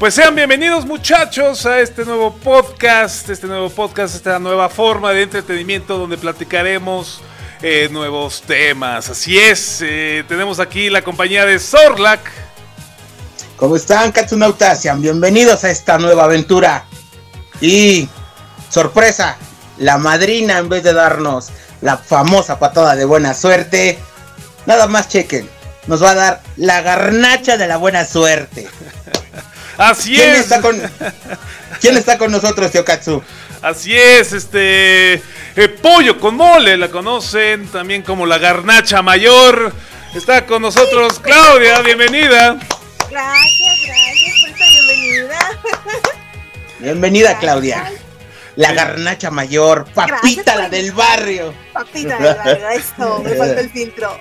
Pues sean bienvenidos muchachos a este nuevo podcast, este nuevo podcast, esta nueva forma de entretenimiento donde platicaremos eh, nuevos temas. Así es, eh, tenemos aquí la compañía de Zorlak. ¿Cómo están, Katsunautas? Sean bienvenidos a esta nueva aventura. Y, sorpresa, la madrina en vez de darnos la famosa patada de buena suerte, nada más chequen, nos va a dar la garnacha de la buena suerte. Así ¿Quién es. Está con, ¿Quién está con nosotros, tío Katsu? Así es, este eh, pollo con mole, la conocen también como la garnacha mayor. Está con nosotros Claudia, bienvenida. Gracias, gracias por esta bienvenida. Bienvenida, Claudia. La garnacha mayor, papita la del barrio. Papita de barrio, esto, me falta el filtro.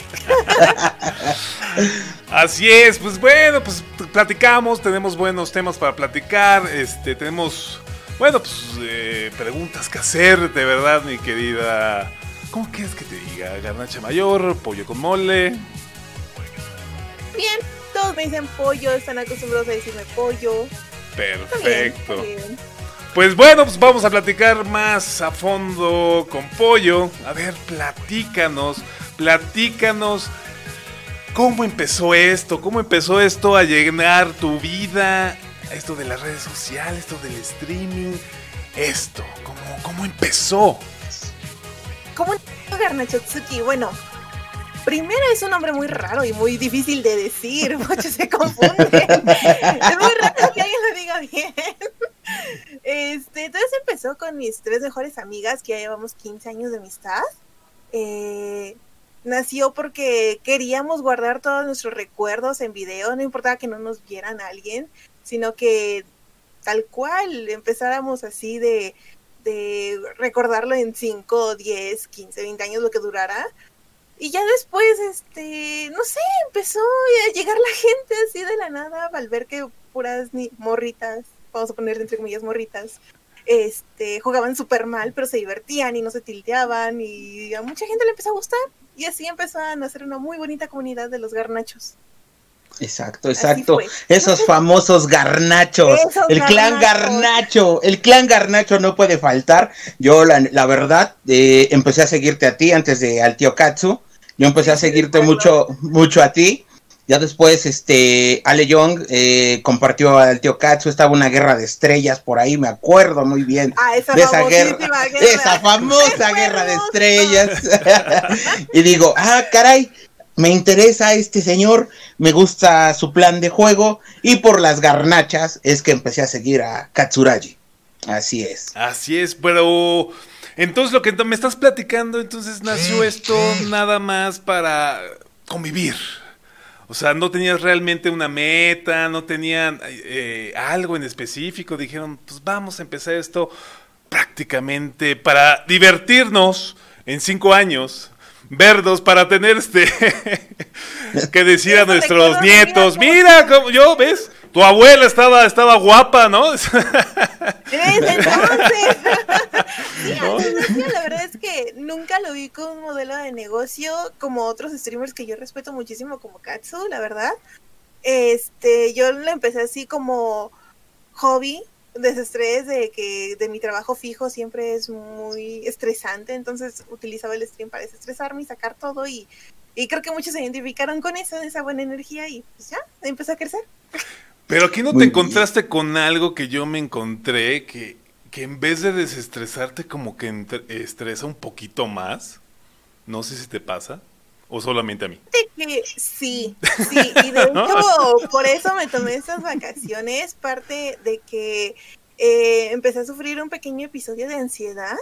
Así es, pues bueno, pues platicamos, tenemos buenos temas para platicar, este, tenemos, bueno, pues eh, preguntas que hacer, de verdad, mi querida. ¿Cómo quieres que te diga? Garnacha mayor, pollo con mole. Bien, todos me dicen pollo, están acostumbrados a decirme pollo. Está bien, Perfecto. está bien. Pues bueno, pues vamos a platicar más a fondo con Pollo. A ver, platícanos, platícanos. ¿Cómo empezó esto? ¿Cómo empezó esto a llenar tu vida? Esto de las redes sociales, esto del streaming. Esto, ¿cómo, cómo empezó? ¿Cómo Garnachotsuki? Bueno, primero es un nombre muy raro y muy difícil de decir, muchos se confunden. es muy raro que alguien lo diga bien. Este, entonces empezó con mis tres mejores amigas, que ya llevamos 15 años de amistad. Eh, nació porque queríamos guardar todos nuestros recuerdos en video, no importaba que no nos vieran a alguien, sino que tal cual empezáramos así de, recordarlo en 5, 10, 15, 20 años, lo que durara. Y ya después, este, no sé, empezó a llegar la gente así de la nada al ver que puras ni morritas, vamos a poner entre comillas morritas, este, jugaban súper mal, pero se divertían y no se tilteaban y a mucha gente le empezó a gustar. Y así empezó a nacer una muy bonita comunidad de los garnachos. Exacto, exacto. Esos famosos garnachos. Esos el clan garnacho. El clan garnacho no puede faltar. Yo, la, la verdad, eh, empecé a seguirte a ti antes de al tío Katsu. Yo empecé a seguirte mucho, mucho a ti. Ya después, este, Ale Young eh, compartió al tío Katsu. Estaba una guerra de estrellas por ahí, me acuerdo muy bien. Ah, esa de esa guerra, guerra. esa famosa guerra de estrellas. y digo, ah, caray, me interesa este señor, me gusta su plan de juego y por las garnachas es que empecé a seguir a Katsuragi. Así es. Así es, pero entonces lo que me estás platicando, entonces nació esto nada más para convivir. O sea, no tenías realmente una meta, no tenían eh, algo en específico. Dijeron, pues vamos a empezar esto prácticamente para divertirnos en cinco años. Verdos para tener este que decir a nuestros nietos, mira, mira como yo, ¿ves? Tu abuela estaba, estaba guapa, ¿no? Desde entonces. Sí, la verdad es que nunca lo vi como un modelo de negocio como otros streamers que yo respeto muchísimo como Katsu, la verdad. Este, yo lo empecé así como hobby, desestrés de que de mi trabajo fijo siempre es muy estresante, entonces utilizaba el stream para desestresarme y sacar todo y, y creo que muchos se identificaron con eso, esa buena energía y pues ya, empezó a crecer. Pero aquí no Muy te bien. encontraste con algo que yo me encontré que, que en vez de desestresarte como que entre- estresa un poquito más. No sé si te pasa o solamente a mí. Sí, sí, y de hecho por eso me tomé estas vacaciones, parte de que eh, empecé a sufrir un pequeño episodio de ansiedad,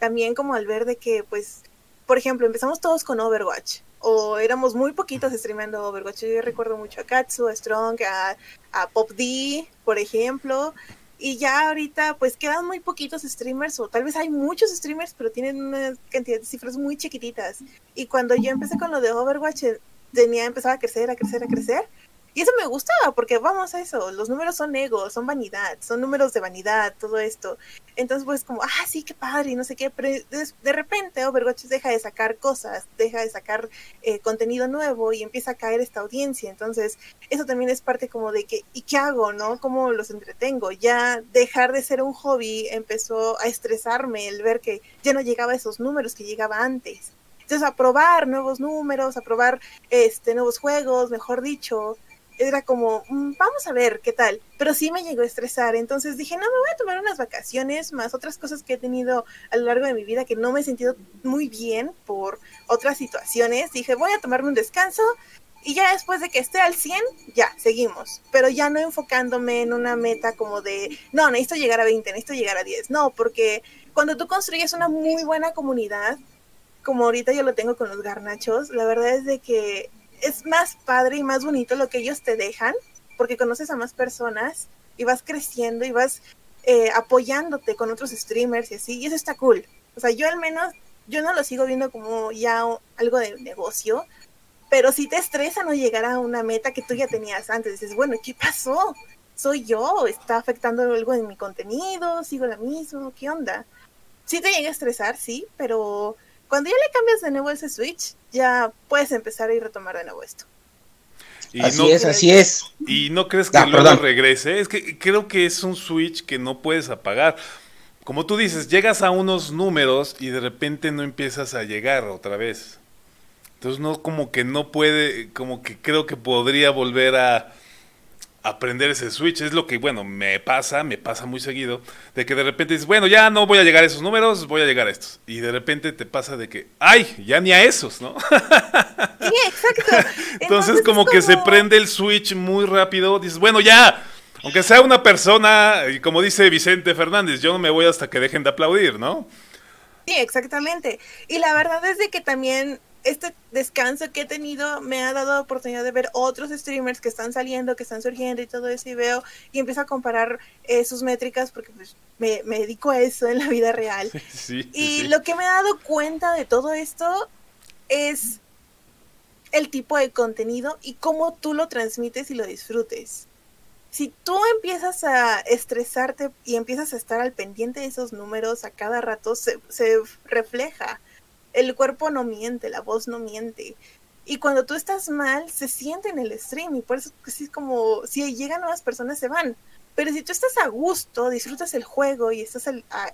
también como al ver de que, pues, por ejemplo, empezamos todos con Overwatch, o éramos muy poquitos streamando Overwatch, yo recuerdo mucho a Katsu, a Strong, a, a Pop D, por ejemplo, y ya ahorita pues quedan muy poquitos streamers o tal vez hay muchos streamers pero tienen una cantidad de cifras muy chiquititas. Y cuando yo empecé con lo de Overwatch eh, tenía empezaba a crecer a crecer a crecer Y eso me gustaba, porque vamos a eso, los números son ego, son vanidad, son números de vanidad, todo esto. Entonces, pues como, ah, sí, qué padre, y no sé qué, pero de, repente Overwatch deja de sacar cosas, deja de sacar eh, contenido nuevo y empieza a caer esta audiencia. Entonces, eso también es parte como de que, ¿y qué hago, no? ¿Cómo los entretengo? Ya dejar de ser un hobby empezó a estresarme el ver que ya no llegaba a esos números que llegaba antes. Entonces, a probar nuevos números, a probar este, nuevos juegos, mejor dicho, era como, mm, vamos a ver qué tal, pero sí me llegó a estresar, entonces dije, no, me voy a tomar unas vacaciones, más otras cosas que he tenido a lo largo de mi vida que no me he sentido muy bien por otras situaciones, dije, voy a tomarme un descanso y ya después de que esté al 100, ya, seguimos, pero ya no enfocándome en una meta como de, no, necesito llegar a 20, necesito llegar a 10, no, porque cuando tú construyes una muy buena comunidad, como ahorita yo lo tengo con los garnachos, la verdad es de que es más padre y más bonito lo que ellos te dejan, porque conoces a más personas y vas creciendo y vas eh, apoyándote con otros streamers y así, y eso está cool. O sea, yo al menos, yo no lo sigo viendo como ya algo de negocio, pero sí te estresa no llegar a una meta que tú ya tenías antes. Dices, bueno, ¿qué pasó? ¿Soy yo? ¿Está afectando algo en mi contenido? ¿Sigo la misma? ¿Qué onda? Sí te llega a estresar, sí, pero cuando ya le cambias de nuevo ese switch, ya puedes empezar a ir retomar de nuevo esto. así es, así es. ¿Y no crees que luego regrese? Es que creo que es un switch que no puedes apagar. Como tú dices, llegas a unos números y de repente no empiezas a llegar otra vez. Entonces no como que no puede, como que creo que podría volver a, aprender ese switch. Es lo que, bueno, me pasa, me pasa muy seguido, de que de repente dices, bueno, ya no voy a llegar a esos números, voy a llegar a estos. Y de repente te pasa de que, ay, ya ni a esos, ¿no? Sí, exacto. Entonces, como, que se prende el switch muy rápido, dices, bueno, ya, aunque sea una persona, y como dice Vicente Fernández, yo no me voy hasta que dejen de aplaudir, ¿no? Sí, exactamente. Y la verdad es de que también este descanso que he tenido me ha dado oportunidad de ver otros streamers que están saliendo, que están surgiendo y todo eso y veo y empiezo a comparar eh, sus métricas porque pues, me, dedico a eso en la vida real. y lo que me he dado cuenta de todo esto es el tipo de contenido y cómo tú lo transmites y lo disfrutes. Si tú empiezas a estresarte y empiezas a estar al pendiente de esos números a cada rato, se, se refleja el cuerpo no miente, la voz no miente. Y cuando tú estás mal, se siente en el stream y por eso es como si llegan nuevas personas se van. Pero si tú estás a gusto, disfrutas el juego y estás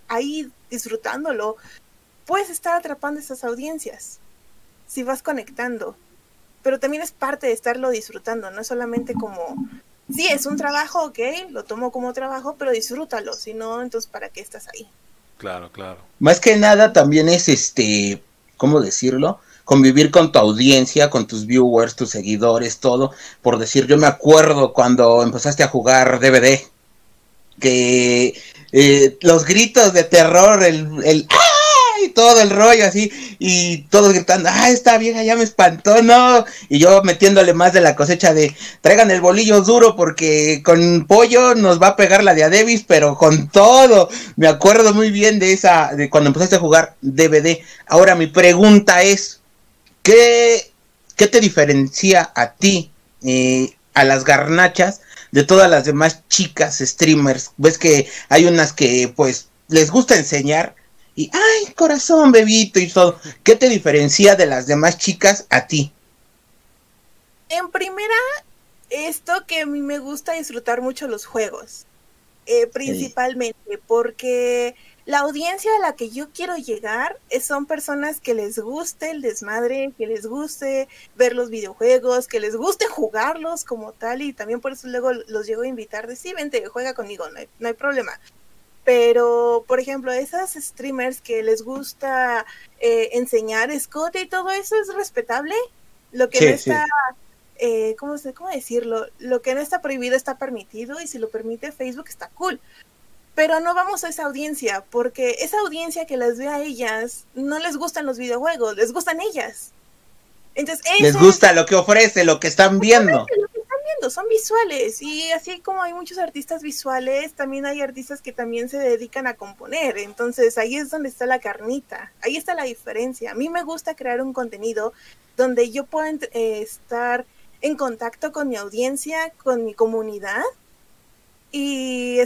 ahí disfrutándolo, puedes estar atrapando esas audiencias. Si vas conectando. Pero también es parte de estarlo disfrutando, no solamente como, sí, es un trabajo, ok, lo tomo como trabajo, pero disfrútalo, si no, entonces ¿para qué estás ahí? Claro, claro. Más que nada también es este ¿cómo decirlo? Convivir con tu audiencia, con tus viewers, tus seguidores, todo. Por decir, yo me acuerdo cuando empezaste a jugar DVD, que eh, los gritos de terror, el, el y todo el rollo así, y todos gritando, ah, esta vieja ya me espantó, no, y yo metiéndole más de la cosecha de, traigan el bolillo duro porque con pollo nos va a pegar la de Adebis, pero con todo, me acuerdo muy bien de esa, de cuando empezaste a jugar DVD. Ahora mi pregunta es, ¿qué, qué te diferencia a ti, eh, a las garnachas, de todas las demás chicas streamers? Ves que hay unas que pues les gusta enseñar, y, ay, corazón, bebito y todo. ¿Qué te diferencia de las demás chicas a ti? En primera, esto que a mí me gusta disfrutar mucho los juegos. Eh, principalmente porque la audiencia a la que yo quiero llegar son personas que les guste el desmadre, que les guste ver los videojuegos, que les guste jugarlos como tal y también por eso luego los llego a invitar de sí, vente, juega conmigo, no hay, no hay problema. Pero, por ejemplo, esas streamers que les gusta eh, enseñar escote y todo eso es respetable. Lo que no está, eh, ¿cómo, ¿cómo decirlo? Lo que no está prohibido está permitido y si lo permite Facebook está cool. Pero no vamos a esa audiencia, porque esa audiencia que las ve a ellas no les gustan los videojuegos, les gustan ellas. Entonces, les gusta lo que ofrece, lo que están viendo son visuales y así como hay muchos artistas visuales, también hay artistas que también se dedican a componer, entonces ahí es donde está la carnita, ahí está la diferencia. A mí me gusta crear un contenido donde yo pueda eh, estar en contacto con mi audiencia, con mi comunidad y,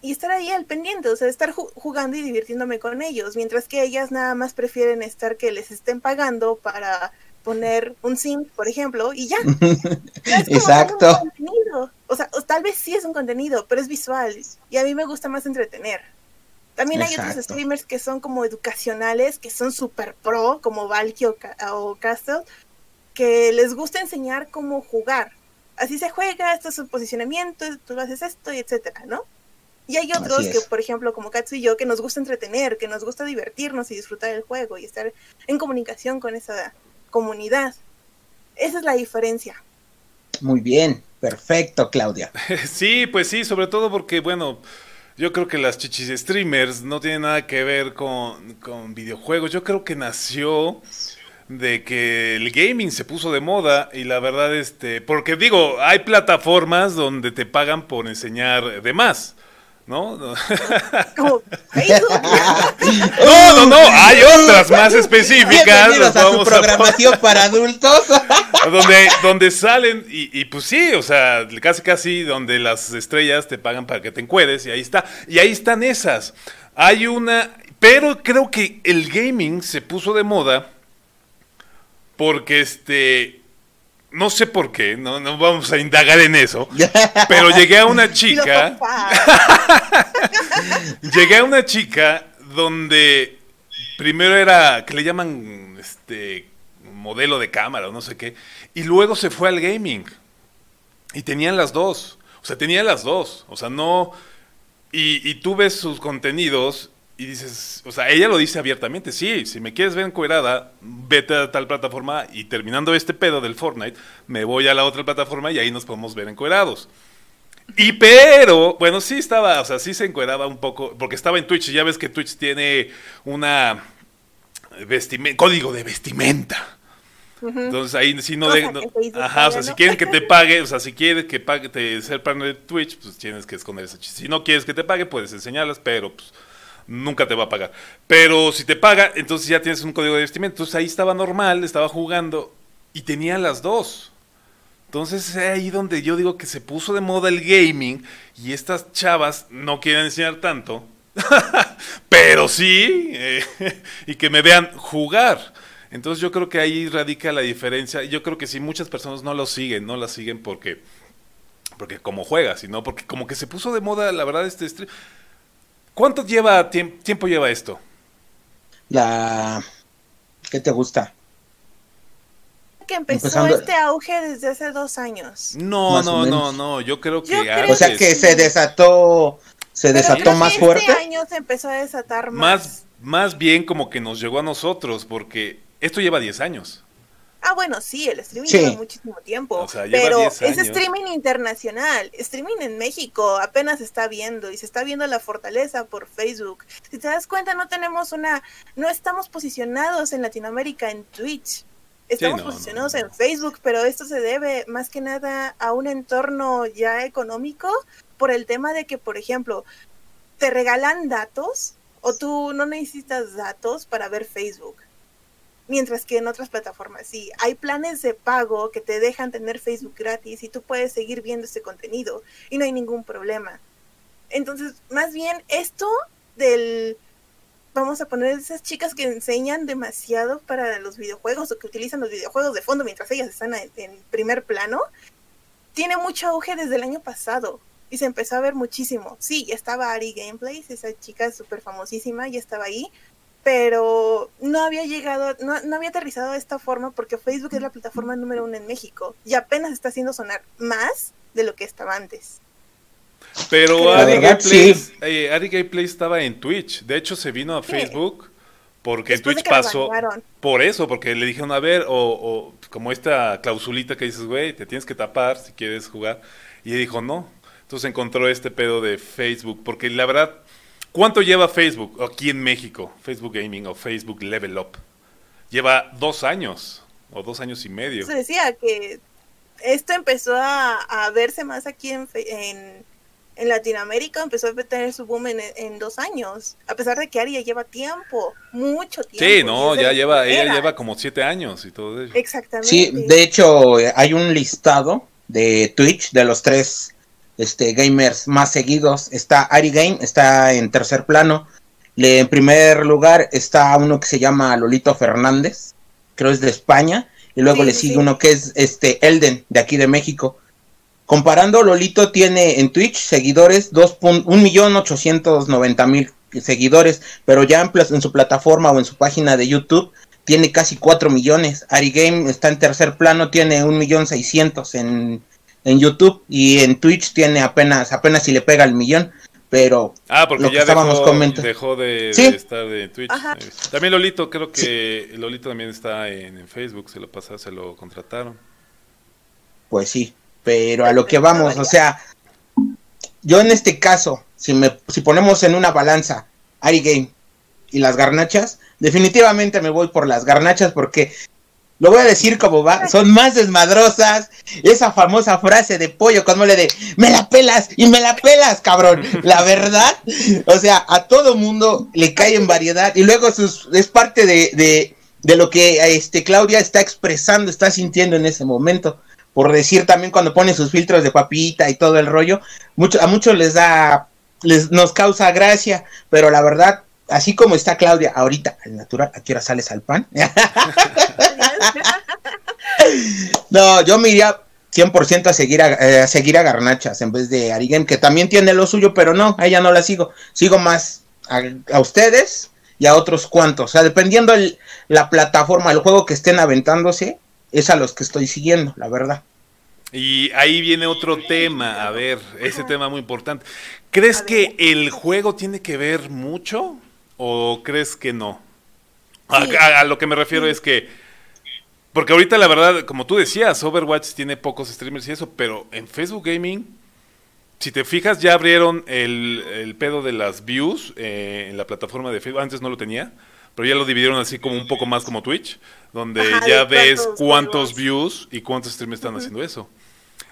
y estar ahí al pendiente, o sea, estar jugando y divirtiéndome con ellos, mientras que ellas nada más prefieren estar que les estén pagando para poner un sim, por ejemplo, y ya. Exacto. O sea, tal vez sí es un contenido, pero es visual y a mí me gusta más entretener. También hay otros streamers que son como educacionales, que son super pro, como Valky o, o Castle, que les gusta enseñar cómo jugar. Así se juega, esto es su posicionamiento, tú haces esto y etcétera, ¿no? Y hay otros que, por ejemplo, como Katsu y yo, que nos gusta entretener, que nos gusta divertirnos y disfrutar del juego y estar en comunicación con esa comunidad. Esa es la diferencia. Muy bien, perfecto, Claudia. Sí, pues sí, sobre todo porque, bueno, yo creo que las chichis streamers no tienen nada que ver con, con videojuegos. Yo creo que nació de que el gaming se puso de moda y la verdad, este, porque digo, hay plataformas donde te pagan por enseñar de más. ¿No? No. no, no, no, hay otras más específicas. a su programación para adultos. donde, donde salen, y, y, pues sí, o sea, casi casi donde las estrellas te pagan para que te encuedes, y ahí está. Y ahí están esas. Hay una, pero creo que el gaming se puso de moda porque este, no sé por qué, no, no vamos a indagar en eso, pero llegué a una chica, llegué a una chica donde primero era, que le llaman, este, modelo de cámara o no sé qué, y luego se fue al gaming, y tenían las dos, o sea, tenía las dos, o sea, no, y, y tú ves sus contenidos y dices, o sea, ella lo dice abiertamente, sí, si me quieres ver encuerada, vete a tal plataforma y terminando este pedo del Fortnite, me voy a la otra plataforma y ahí nos podemos ver encuerados. Y pero, bueno, sí estaba, o sea, sí se encueraba un poco, porque estaba en Twitch, y ya ves que Twitch tiene una código de vestimenta. Entonces ahí si no, de, ajá, o sea, si quieren que te pague, o sea, si quieres que pague te, ser partner de Twitch, pues tienes que esconder esa Si no quieres que te pague, puedes enseñarlas, pero pues nunca te va a pagar. Pero si te paga, entonces ya tienes un código de vestimenta. Entonces ahí estaba normal, estaba jugando y tenía las dos. Entonces es ahí donde yo digo que se puso de moda el gaming y estas chavas no quieren enseñar tanto, pero sí, eh, y que me vean jugar. Entonces yo creo que ahí radica la diferencia. Yo creo que si muchas personas no lo siguen, no la siguen porque, porque como juega, sino porque como que se puso de moda, la verdad, este stream. ¿Cuánto lleva tiempo lleva esto? La ¿qué te gusta? Que empezó este auge desde hace dos años. No, no, no, no. Yo creo que o sea que se desató, se desató más este fuerte. Este año se empezó a desatar más. más. Más bien como que nos llegó a nosotros, porque esto lleva 10 años. Ah, bueno, sí, el streaming lleva muchísimo tiempo, pero es streaming internacional. Streaming en México apenas se está viendo y se está viendo la fortaleza por Facebook. Si te das cuenta, no tenemos una, no estamos posicionados en Latinoamérica en Twitch. Estamos posicionados en Facebook, pero esto se debe más que nada a un entorno ya económico por el tema de que, por ejemplo, te regalan datos o tú no necesitas datos para ver Facebook Mientras que en otras plataformas sí, hay planes de pago que te dejan tener Facebook gratis y tú puedes seguir viendo ese contenido y no hay ningún problema. Entonces, más bien esto del, vamos a poner esas chicas que enseñan demasiado para los videojuegos o que utilizan los videojuegos de fondo mientras ellas están en, primer plano, tiene mucho auge desde el año pasado y se empezó a ver muchísimo. Sí, ya estaba Ari Gameplays, esa chica súper famosísima, ya estaba ahí, pero no había llegado, no, no, había aterrizado de esta forma porque Facebook es la plataforma número uno en México y apenas está haciendo sonar más de lo que estaba antes. Pero Ari Gameplay, eh, estaba en Twitch, de hecho se vino a Facebook porque Twitch pasó por eso, porque le dijeron a ver, o, como esta clausulita que dices, güey, te tienes que tapar si quieres jugar, y dijo no, entonces encontró este pedo de Facebook, porque la verdad ¿Cuánto lleva Facebook aquí en México? Facebook Gaming o Facebook Level Up. Lleva dos años o dos años y medio. Se decía que esto empezó a, verse más aquí en, en Latinoamérica empezó a tener su boom en, dos años, a pesar de que Ari ya lleva tiempo, mucho tiempo. Sí, no, ya lleva, ella lleva como siete años y todo eso. Exactamente. Sí, de hecho hay un listado de Twitch de los tres este, gamers más seguidos. Está Ari Game, está en tercer plano. Le, en primer lugar está uno que se llama Lolito Fernández, creo es de España. Y luego le sigue uno que es este Elden, de aquí de México. Comparando, Lolito tiene en Twitch seguidores 1.890.000 seguidores, pero ya en, en, su plataforma o en su página de YouTube tiene casi 4 millones. Ari Game está en tercer plano, tiene 1.600.000 en, en YouTube y en Twitch tiene apenas, apenas si le pega el millón. Pero ah, porque ya dejó, de, estar de Twitch. También Lolito, creo que Lolito también está en, Facebook, se lo pasaron, se lo contrataron. Pues sí, pero a lo que vamos, o sea, yo en este caso, si me si ponemos en una balanza Ari Game y las garnachas, definitivamente me voy por las garnachas porque lo voy a decir como va, son más desmadrosas. Esa famosa frase de pollo con mole de me la pelas y me la pelas, cabrón. La verdad, o sea, a todo mundo le cae en variedad y luego sus, es parte de, de, de lo que este Claudia está expresando, está sintiendo en ese momento. Por decir también cuando pone sus filtros de papita y todo el rollo, mucho, a muchos les da, les, nos causa gracia, pero la verdad, así como está Claudia ahorita, al natural, ¿a qué hora sales al pan? no, yo me iría 100% a seguir a, eh, a, seguir a Garnachas en vez de Arigem, que también tiene lo suyo, pero no, a ella no la sigo. Sigo más a, ustedes y a otros cuantos. O sea, dependiendo el, la plataforma, el juego que estén aventándose, es a los que estoy siguiendo, la verdad. Y ahí viene otro tema, a ver, ese tema muy importante. ¿Crees que el juego tiene que ver mucho o crees que no? A, lo que me refiero es que porque ahorita la verdad, como tú decías, Overwatch tiene pocos streamers y eso, pero en Facebook Gaming, si te fijas, ya abrieron el, pedo de las views eh, en la plataforma de Facebook. Antes no lo tenía, pero ya lo dividieron así como un poco más como Twitch, donde ya ves cuántos views y cuántos streamers están haciendo eso.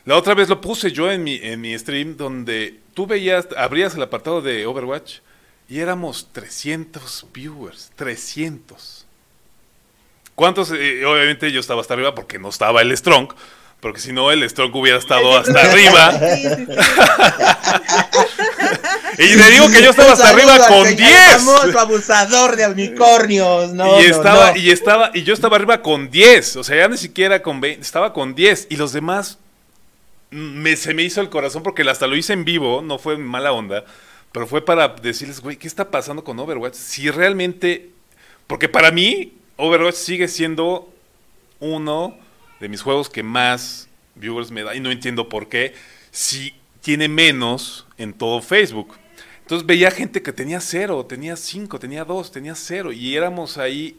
La otra vez lo puse yo en mi, en mi stream, donde tú veías, abrías el apartado de Overwatch y éramos 300 viewers, 300. ¿Cuántos? Eh, obviamente yo estaba hasta arriba porque no estaba el Strong. Porque si no, el Strong hubiera estado hasta arriba. y le digo que yo estaba hasta arriba con 10. abusador de unicornios, no, y estaba, y estaba, y yo estaba arriba con 10. O sea, ya ni siquiera con 20, estaba con 10. Y los demás me, se me hizo el corazón porque hasta lo hice en vivo, no fue mala onda. Pero fue para decirles, güey, ¿qué está pasando con Overwatch? Si realmente. Porque para mí, Overwatch sigue siendo uno de mis juegos que más viewers me da y no entiendo por qué si tiene menos en todo Facebook. Entonces veía gente que tenía cero, tenía cinco, tenía dos, tenía cero y éramos ahí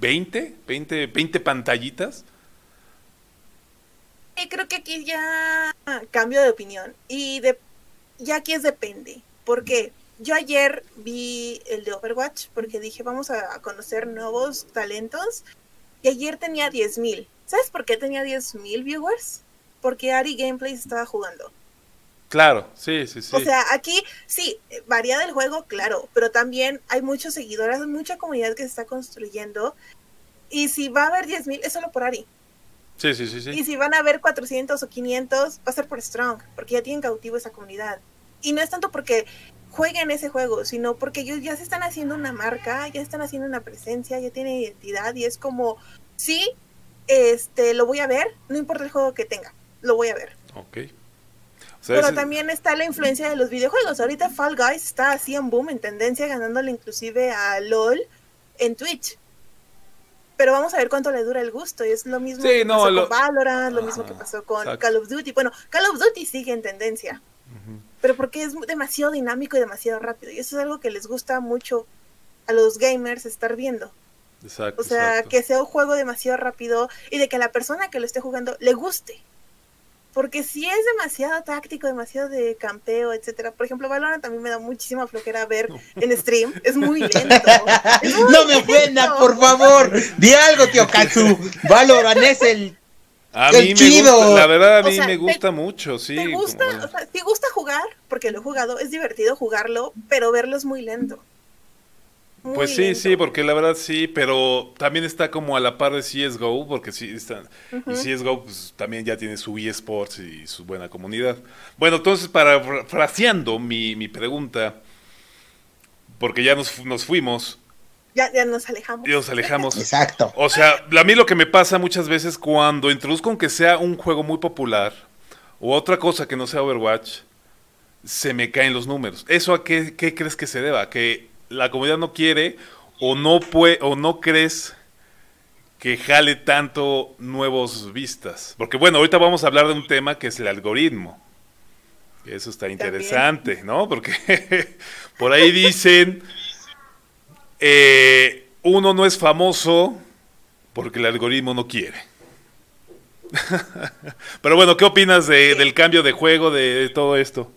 20, 20, 20 pantallitas. Y creo que aquí ya cambio de opinión y de, ya aquí es depende. ¿Por qué? yo ayer vi el de Overwatch porque dije, vamos a conocer nuevos talentos. Y ayer tenía 10.000. ¿Sabes por qué tenía 10.000 viewers? Porque Ari Gameplays estaba jugando. Claro, sí, sí, sí. O sea, aquí sí, varía del juego, claro, pero también hay muchos seguidores, mucha comunidad que se está construyendo. Y si va a haber 10.000, es solo por Ari. Sí, sí, sí, sí. Y si van a haber 400 o 500, va a ser por Strong, porque ya tienen cautivo esa comunidad. Y no es tanto porque jueguen ese juego, sino porque ellos ya se están haciendo una marca, ya están haciendo una presencia, ya tienen identidad y es como, sí, este, lo voy a ver, no importa el juego que tenga, lo voy a ver. Ok. Pero también está la influencia de los videojuegos. Ahorita Fall Guys está así en boom, en tendencia, ganándole inclusive a LOL en Twitch. Pero vamos a ver cuánto le dura el gusto. Y es lo mismo que pasó con Valorant, lo mismo que pasó con Call of Duty. Bueno, Call of Duty sigue en tendencia pero porque es demasiado dinámico y demasiado rápido. Y eso es algo que les gusta mucho a los gamers estar viendo. Exacto, o sea, que sea un juego demasiado rápido y de que la persona que lo esté jugando le guste. Porque si es demasiado táctico, demasiado de campeo, etcétera. Por ejemplo, Valorant también me da muchísima flojera ver en stream. Es muy lento. no me ofenda, por favor. Di algo, tío Katsu. Valorant es el a mí me gusta, la verdad a mí me gusta mucho, sí. ¿Te gusta, o sea, ¿te gusta jugar porque lo he jugado, es divertido jugarlo, pero verlo es muy lento. Muy pues sí, lento. sí, porque la verdad sí, pero también está como a la par de CSGO, porque sí está, y CSGO pues, también ya tiene su eSports y su buena comunidad. Bueno, entonces, para fraseando mi, mi pregunta, porque ya nos, nos fuimos, ya, ya, nos alejamos. Ya nos alejamos. Exacto. O sea, a mí lo que me pasa muchas veces cuando introduzco aunque sea un juego muy popular o otra cosa que no sea Overwatch, se me caen los números. ¿Eso a qué, qué crees que se deba? ¿Que la comunidad no quiere o no puede o no crees que jale tanto nuevos vistas? Porque bueno, ahorita vamos a hablar de un tema que es el algoritmo. Eso está interesante, ¿no? Porque por ahí dicen eh, uno no es famoso porque el algoritmo no quiere. Pero bueno, ¿qué opinas del cambio de juego, de, todo esto?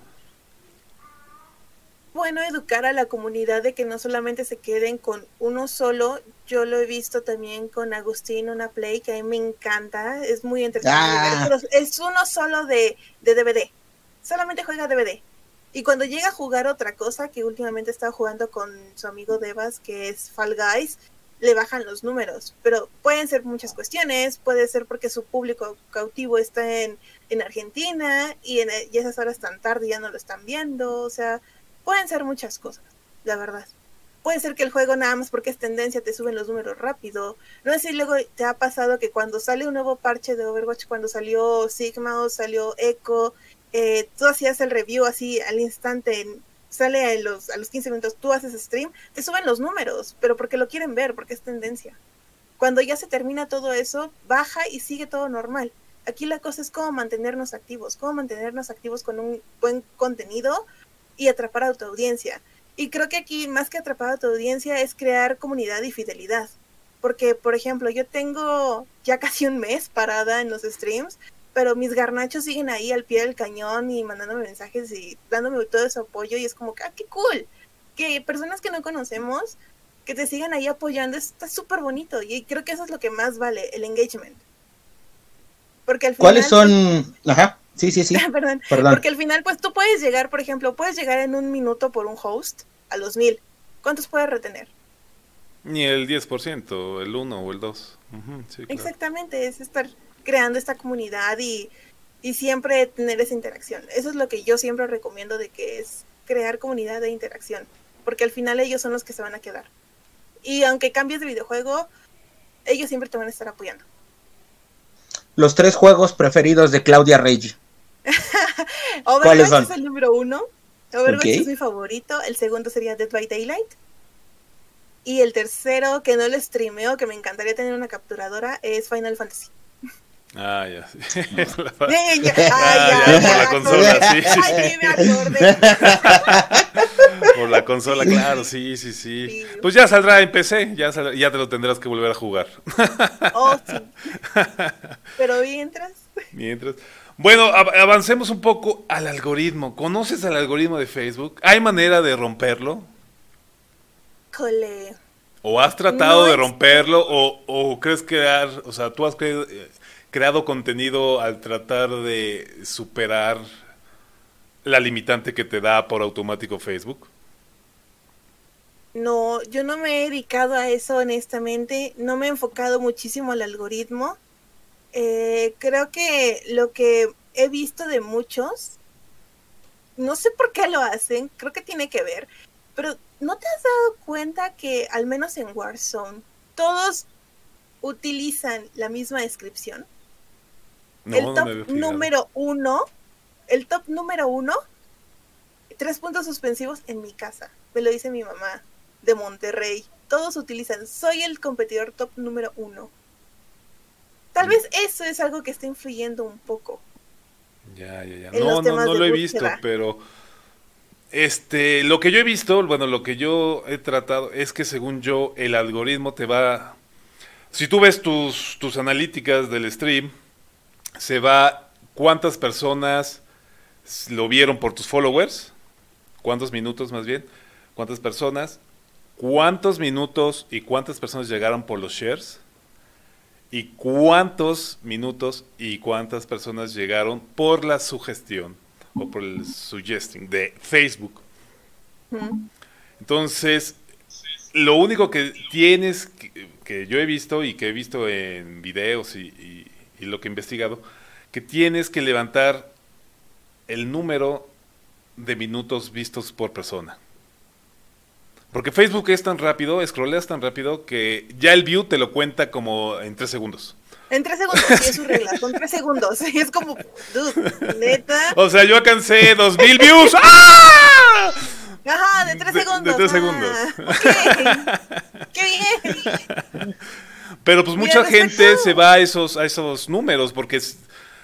Bueno, educar a la comunidad de que no solamente se queden con uno solo. Yo lo he visto también con Agustín, una play que a mí me encanta. Es muy entretenido. Ah. es uno solo de, de DVD. Solamente juega DVD. Y cuando llega a jugar otra cosa, que últimamente estaba jugando con su amigo Devas, que es Fall Guys, le bajan los números. Pero pueden ser muchas cuestiones, puede ser porque su público cautivo está en, en Argentina y, en, y esas horas tan tarde ya no lo están viendo. O sea, pueden ser muchas cosas, la verdad. Puede ser que el juego nada más porque es tendencia te suben los números rápido. No sé si luego te ha pasado que cuando sale un nuevo parche de Overwatch, cuando salió Sigma o salió Echo, eh, tú hacías el review así al instante, sale a los, a los 15 minutos, tú haces stream, te suben los números, pero porque lo quieren ver, porque es tendencia. Cuando ya se termina todo eso, baja y sigue todo normal. Aquí la cosa es cómo mantenernos activos, cómo mantenernos activos con un buen contenido y atrapar a tu audiencia. Y creo que aquí más que atrapar a tu audiencia es crear comunidad y fidelidad. Porque, por ejemplo, yo tengo ya casi un mes parada en los streams pero mis garnachos siguen ahí al pie del cañón y mandándome mensajes y dándome todo ese apoyo y es como que, ah, qué cool, que personas que no conocemos, que te sigan ahí apoyando, está súper bonito y creo que eso es lo que más vale, el engagement. Porque al final, ¿Cuáles son? Ajá, sí, sí, sí. Perdón. Perdón. Porque al final, pues tú puedes llegar, por ejemplo, puedes llegar en un minuto por un host a los mil. ¿Cuántos puedes retener? Ni el 10%, el 1 o el 2. Exactamente, es estar creando esta comunidad y, siempre tener esa interacción. Eso es lo que yo siempre recomiendo de que es crear comunidad de interacción, porque al final ellos son los que se van a quedar. Y aunque cambies de videojuego, ellos siempre te van a estar apoyando. Los tres juegos preferidos de Claudia Reggi. Overwatch es el número uno. Overwatch es mi favorito. El segundo sería Dead by Daylight. Y el tercero, que no lo streameo, que me encantaría tener una capturadora, es Final Fantasy. Ah, ya. Sí. por la consola, sí, sí. me acordé. por la consola, claro, sí, sí, sí, Pues ya saldrá en PC, ya, ya te lo tendrás que volver a jugar. Oh, sí. Pero mientras. Mientras. Bueno, avancemos un poco al algoritmo. ¿Conoces el algoritmo de Facebook? ¿Hay manera de romperlo? Cole. ¿O has tratado de romperlo? O, o, crees que, o sea, tú has creído, creado contenido al tratar de superar la limitante que te da por automático Facebook? No, yo no me he dedicado a eso honestamente, no me he enfocado muchísimo al algoritmo. Eh, creo que lo que he visto de muchos, no sé por qué lo hacen, creo que tiene que ver, pero ¿no te has dado cuenta que al menos en Warzone todos utilizan la misma descripción? El top número uno, el top número uno, tres puntos suspensivos en mi casa. Me lo dice mi mamá de Monterrey. Todos utilizan, soy el competidor top número uno. Tal mm. vez eso es algo que está influyendo un poco. Ya, ya, ya. No, no, no lo he visto, pero este, lo que yo he visto, bueno, lo que yo he tratado es que según yo el algoritmo te va si tú ves tus tus analíticas del stream, se va cuántas personas lo vieron por tus followers, cuántos minutos más bien, cuántas personas, cuántos minutos y cuántas personas llegaron por los shares y cuántos minutos y cuántas personas llegaron por la sugestión o por el suggesting de Facebook. Entonces, lo único que tienes, que, que yo he visto y que he visto en videos y, y- y lo que he investigado, que tienes que levantar el número de minutos vistos por persona. Porque Facebook es tan rápido, scrolleas tan rápido que ya el view te lo cuenta como en tres segundos. En tres segundos, sí, es su regla, son tres segundos. Y es como, dude, neta. O sea, yo alcancé 2000 views. ¡Ah! Ajá, de tres De- de segundos. tres ah, segundos. ok. Qué bien. Pero pues mucha gente se va a esos, a esos números porque es-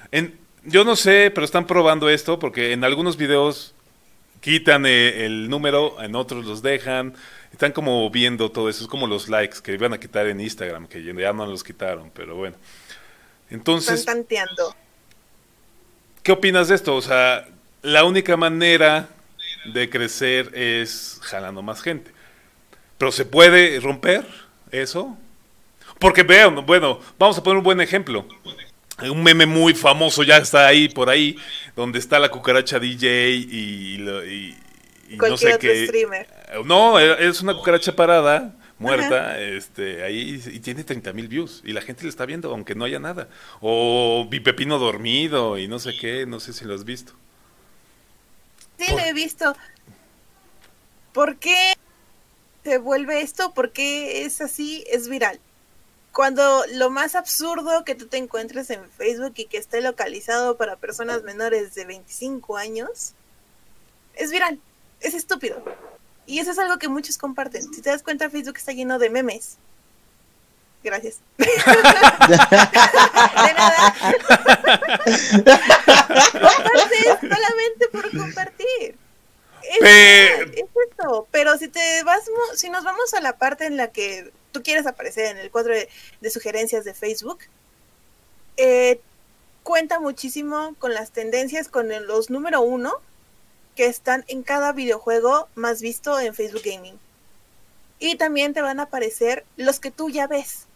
en, yo no sé, pero están probando esto porque en algunos videos quitan eh, el número, en otros los dejan. Están como viendo todo eso, es como los likes que iban a quitar en Instagram, que ya no los quitaron, pero bueno. Están Entonces, tanteando. ¿qué opinas de esto? O sea, la única manera de crecer es jalando más gente. Pero se puede romper eso. Porque vean, bueno, vamos a poner un buen ejemplo. Un meme muy famoso ya está ahí por ahí, donde está la cucaracha DJ y, y- y no sé otro qué. streamer. No, es una cucaracha parada, muerta, este, ahí y tiene 30 mil views y la gente le está viendo aunque no haya nada. O mi pepino dormido y no sé qué, no sé si lo has visto. Sí, Por- lo he visto. ¿Por qué se vuelve esto? ¿Por qué es así? Es viral. Cuando lo más absurdo que tú te encuentres en Facebook y que esté localizado para personas menores de 25 años, es viral. Es estúpido. Y eso es algo que muchos comparten. Si te das cuenta, Facebook está lleno de memes. Gracias. de nada. Solamente por compartir. Es, Pe- es eso. Pero si te vas, si nos vamos a la parte en la que tú quieres aparecer en el cuadro de, sugerencias de Facebook, eh, cuenta muchísimo con las tendencias, con los número uno que están en cada videojuego más visto en Facebook Gaming. Y también te van a aparecer los que tú ya ves.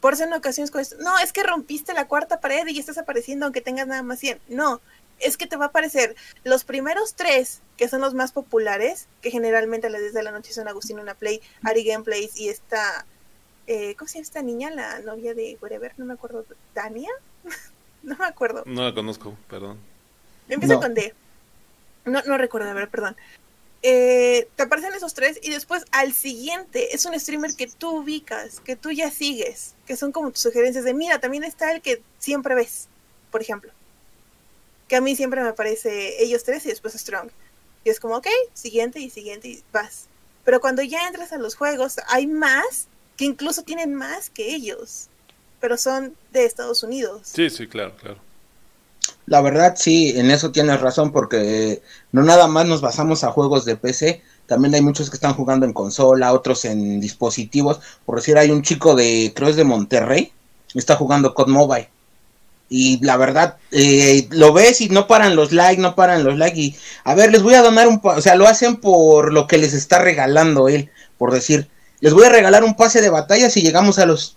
Por eso en ocasiones con no, es que rompiste la cuarta pared y estás apareciendo aunque tengas nada más 100. No, es que te va a aparecer los primeros tres, que son los más populares, que generalmente a las 10 de la noche son Agustín Una Play, Ari Gameplays y esta, eh, ¿cómo se llama esta niña? La novia de Wherever, no me acuerdo, ¿Tania? no me acuerdo. No la conozco, perdón. Empieza No. con D. No, no recuerdo, a ver, perdón. Eh, te aparecen esos tres y después al siguiente es un streamer que tú ubicas, que tú ya sigues, que son como tus sugerencias de, mira, también está el que siempre ves, por ejemplo. Que a mí siempre me aparece ellos tres y después Strong. Y es como, ok, siguiente y siguiente y vas. Pero cuando ya entras a los juegos, hay más que incluso tienen más que ellos, pero son de Estados Unidos. Sí, sí, claro, claro. La verdad, sí, en eso tienes razón, porque eh, no nada más nos basamos a juegos de PC, también hay muchos que están jugando en consola, otros en dispositivos. Por decir, hay un chico de, creo es de Monterrey, está jugando COD Mobile. Y la verdad, eh, lo ves y no paran los likes, no paran los likes. Y a ver, les voy a donar un, o sea, lo hacen por lo que les está regalando él, por decir, les voy a regalar un pase de batalla si llegamos a los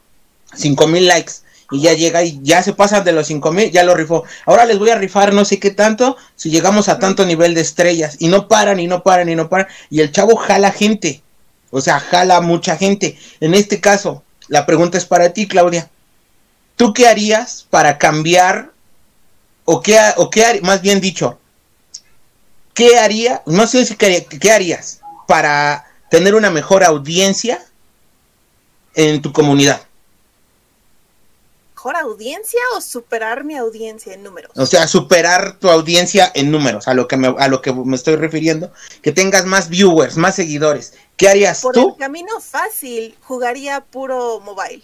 5000 likes. Y ya llega y ya se pasan de los 5000, ya lo rifó. Ahora les voy a rifar no sé qué tanto si llegamos a tanto nivel de estrellas. Y no paran y no paran y no paran. Y el chavo jala gente. O sea, jala mucha gente. En este caso, la pregunta es para ti, Claudia. ¿Tú qué harías para cambiar? O qué, o qué más bien dicho, ¿qué haría? No sé si qué harías para tener una mejor audiencia en tu comunidad. ¿Mejor audiencia o superar mi audiencia en números? O sea, superar tu audiencia en números, a lo que me, a lo que me estoy refiriendo, que tengas más viewers, más seguidores. ¿Qué harías Por tú? el camino fácil, jugaría puro mobile.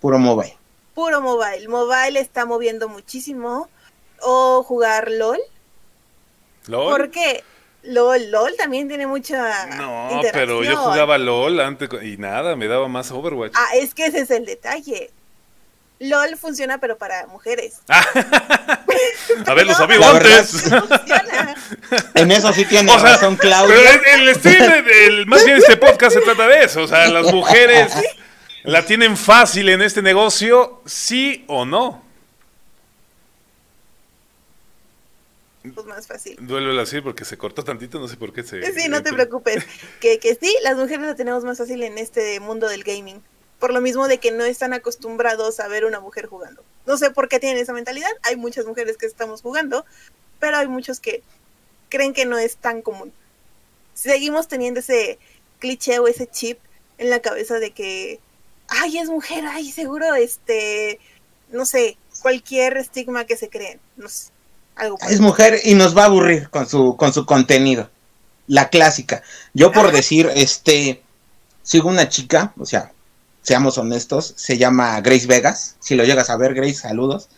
Puro mobile. Puro mobile. Mobile está moviendo muchísimo. O jugar LOL. ¿LOL? Porque LOL, LOL también tiene mucha. No, pero yo jugaba LOL antes y nada, me daba más Overwatch. Ah, es que ese es el detalle. LOL funciona, pero para mujeres. a ver, lo No, sabía la verdad, antes. sí funciona. En eso sí tiene O sea, razón, Pero Claudia. el, el stream, el- más bien este podcast se trata de eso. O sea, las mujeres la tienen fácil en este negocio, sí o no. Pues más fácil. Duele así porque se cortó tantito, no sé por qué se... Sí, no te preocupes. que, que sí, las mujeres lo tenemos más fácil en este mundo del gaming. Por lo mismo de que no están acostumbrados a ver una mujer jugando. No sé por qué tienen esa mentalidad. Hay muchas mujeres que estamos jugando, pero hay muchos que creen que no es tan común. Seguimos teniendo ese cliché o ese chip en la cabeza de que, ay, es mujer, ay, seguro, este, no sé, cualquier estigma que se creen. No sé es mujer y nos va a aburrir con su, con su contenido. La clásica. Yo por decir, este, sigo una chica, o sea, seamos honestos, se llama Grace Vegas. Si lo llegas a ver, Grace, saludos.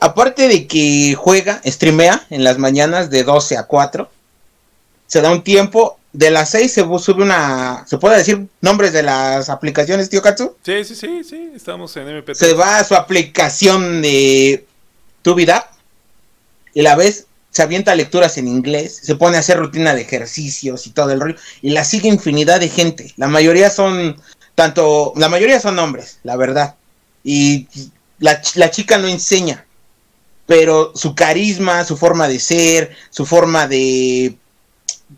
aparte de que juega, streamea en las mañanas de 12 a 4, se da un tiempo. De las 6 se sube una. ¿Se puede decir nombres de las aplicaciones, tío Katsu? Sí, sí, sí, sí. Estamos en MP3. Se va a su aplicación de Tubida y la vez se avienta lecturas en inglés, se pone a hacer rutina de ejercicios y todo el rollo, y la sigue infinidad de gente. La mayoría son, tanto, la mayoría son hombres, la verdad. Y la, chica no enseña, pero su carisma, su forma de ser, su forma de,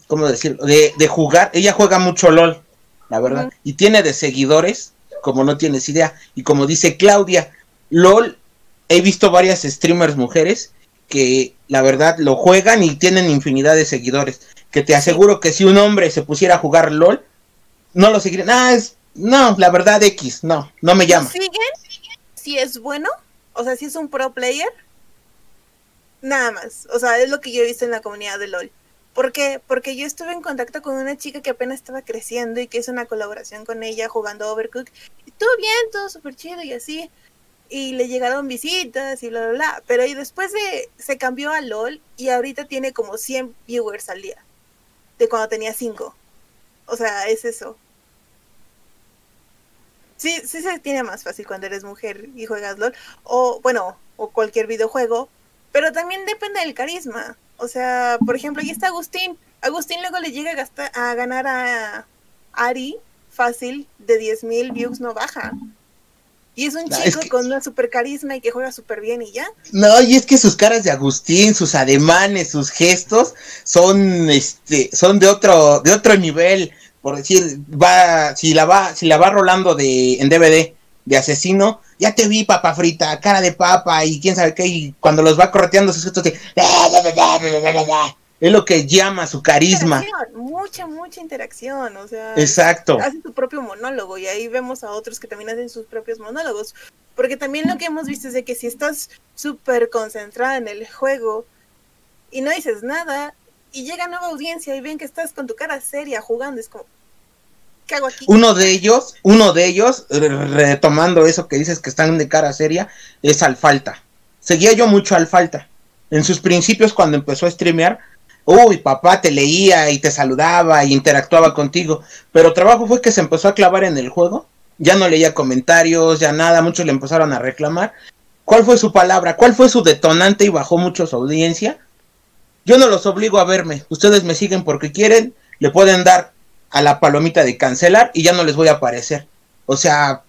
¿cómo decirlo? De, de jugar, ella juega mucho LOL, la verdad, y tiene de seguidores, como no tienes idea, y como dice Claudia, LOL, he visto varias streamers mujeres que la verdad lo juegan y tienen infinidad de seguidores. Que te aseguro que si un hombre se pusiera a jugar LOL, no lo seguiría. Ah, es, no, la verdad X, no, no me llama. ¿Siguen? Si es bueno, o sea, si es un pro player, nada más. O sea, es lo que yo he visto en la comunidad de LOL. ¿Por qué? Porque yo estuve en contacto con una chica que apenas estaba creciendo y que hizo una colaboración con ella jugando Overcooked. Y todo bien, todo súper chido y así y le llegaron visitas y bla, bla, bla. Pero y después de, se cambió a LOL y ahorita tiene como 100 viewers al día. De cuando tenía 5. O sea, es eso. Sí, sí se tiene más fácil cuando eres mujer y juegas LOL. O, bueno, o cualquier videojuego. Pero también depende del carisma. O sea, por ejemplo, ahí está Agustín. Agustín luego le llega a, gastar, a ganar a Ari fácil de 10.000 views, no baja. Y es un chico con una super carisma y que juega súper bien y ya. No, y es que sus caras de Agustín, sus ademanes, sus gestos son este son de otro de otro nivel, por decir, va si la va si la va rolando de en DVD de asesino, ya te vi papa frita, cara de papa y quién sabe qué y cuando los va correteando sus gestos de es lo que llama su carisma. Mucha, mucha interacción, o sea. Exacto. Hace su propio monólogo y ahí vemos a otros que también hacen sus propios monólogos. Porque también lo que hemos visto es de que si estás súper concentrada en el juego y no dices nada y llega nueva audiencia y ven que estás con tu cara seria jugando, es como, ¿qué hago aquí? Uno de ellos, uno de ellos, retomando eso que dices que están de cara seria, es Alfalta. Seguía yo mucho Alfalta. En sus principios, cuando empezó a streamear, uy, papá te leía y te saludaba y interactuaba contigo, pero trabajo fue que se empezó a clavar en el juego, ya no leía comentarios, ya nada, muchos le empezaron a reclamar. ¿Cuál fue su palabra? ¿Cuál fue su detonante y bajó mucho su audiencia? Yo no los obligo a verme, ustedes me siguen porque quieren, le pueden dar a la palomita de cancelar y ya no les voy a aparecer. O sea,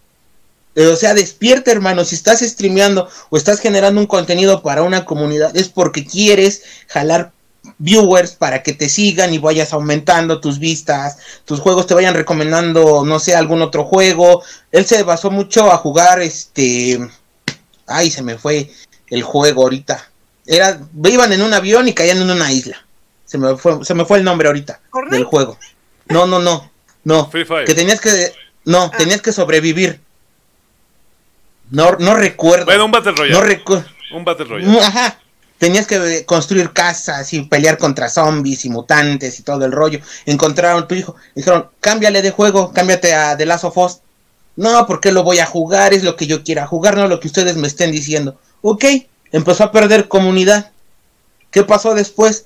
eh, o sea, despierta, hermano. Si estás streameando o estás generando un contenido para una comunidad, es porque quieres jalar viewers para que te sigan y vayas aumentando tus vistas, tus juegos te vayan recomendando, no sé, algún otro juego. Él se basó mucho a jugar este ay, se me fue el juego ahorita. Era iban en un avión y caían en una isla. Se me fue se me fue el nombre ahorita del juego. No, no, no. No, que tenías que no, ah. tenías que sobrevivir. No no recuerdo. Bueno, un Battle Royale. No recuerdo. Un Battle Royale. Ajá tenías que construir casas y pelear contra zombies y mutantes y todo el rollo. Encontraron tu hijo, dijeron, cámbiale de juego, cámbiate a The Last of Us. No, porque lo voy a jugar, es lo que yo quiera jugar, no lo que ustedes me estén diciendo. Ok, empezó a perder comunidad. ¿Qué pasó después?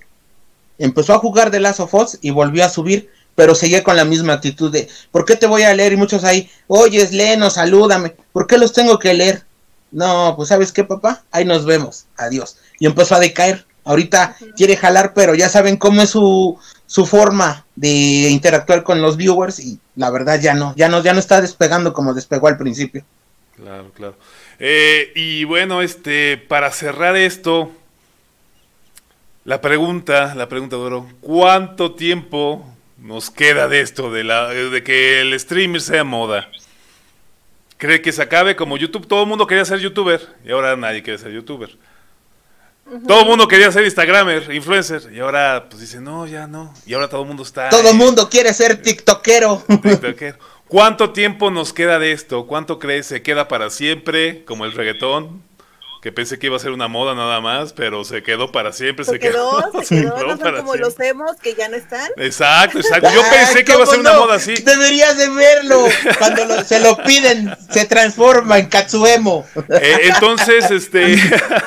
Empezó a jugar The Last of Us y volvió a subir, pero seguía con la misma actitud de, ¿por qué te voy a leer? Y muchos ahí, oyes, léenos, salúdame. ¿Por qué los tengo que leer? No, pues sabes qué, papá, ahí nos vemos, adiós y empezó a decaer. Ahorita quiere jalar, pero ya saben cómo es su, su forma de interactuar con los viewers y la verdad ya no, ya no, ya no está despegando como despegó al principio. Claro, claro. Eh, y bueno, este, para cerrar esto, La pregunta, la pregunta, Doro, ¿cuánto tiempo nos queda de esto, de, la, de que el streamer sea moda? ¿Cree que se acabe como YouTube? Todo el mundo quería ser youtuber y ahora nadie quiere ser youtuber. Todo el mundo quería ser Instagramer, influencer, y ahora pues dice, no, ya no. Y ahora todo el mundo está... Todo el mundo quiere ser tiktokero. tiktokero. ¿Cuánto tiempo nos queda de esto? ¿Cuánto crees se queda para siempre, como el reggaetón? Que pensé que iba a ser una moda nada más, pero se quedó para siempre. Se, quedó, se quedó, no son como los hemos que ya no están. Exacto, exacto. Yo pensé que iba a ser una moda así. Deberías de verlo. Cuando se lo piden, se transforma en Katsuemo. Eh, entonces, este,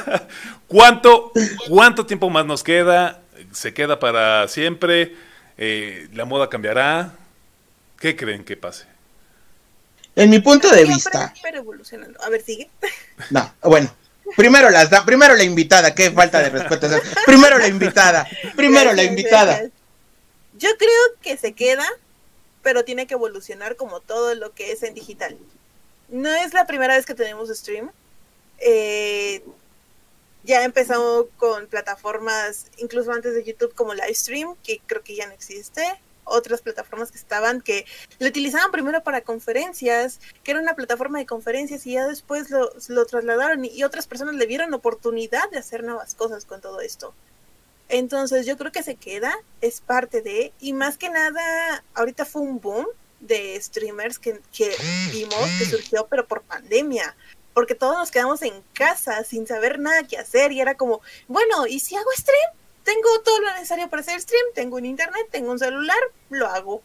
¿cuánto, ¿cuánto tiempo más nos queda? ¿Se queda para siempre? Eh, ¿La moda cambiará? ¿Qué creen que pase? En mi punto de vista. Pero evolucionando. A ver, sigue. No, bueno. Primero las da, primero la invitada, qué falta de respeto. primero la invitada, primero la invitada. Yo creo que se queda, pero tiene que evolucionar como todo lo que es en digital. No es la primera vez que tenemos stream. Eh, ya empezamos con plataformas, incluso antes de YouTube, como Livestream, que creo que ya no existe otras plataformas que estaban que lo utilizaban primero para conferencias, que era una plataforma de conferencias y ya después lo, lo trasladaron y, otras personas le dieron oportunidad de hacer nuevas cosas con todo esto. Entonces yo creo que se queda, es parte de, y más que nada, ahorita fue un boom de streamers que, que vimos que surgió, pero por pandemia porque todos nos quedamos en casa sin saber nada que hacer y era como, bueno, ¿y si hago stream? tengo todo lo necesario para hacer stream, tengo un internet, tengo un celular, lo hago.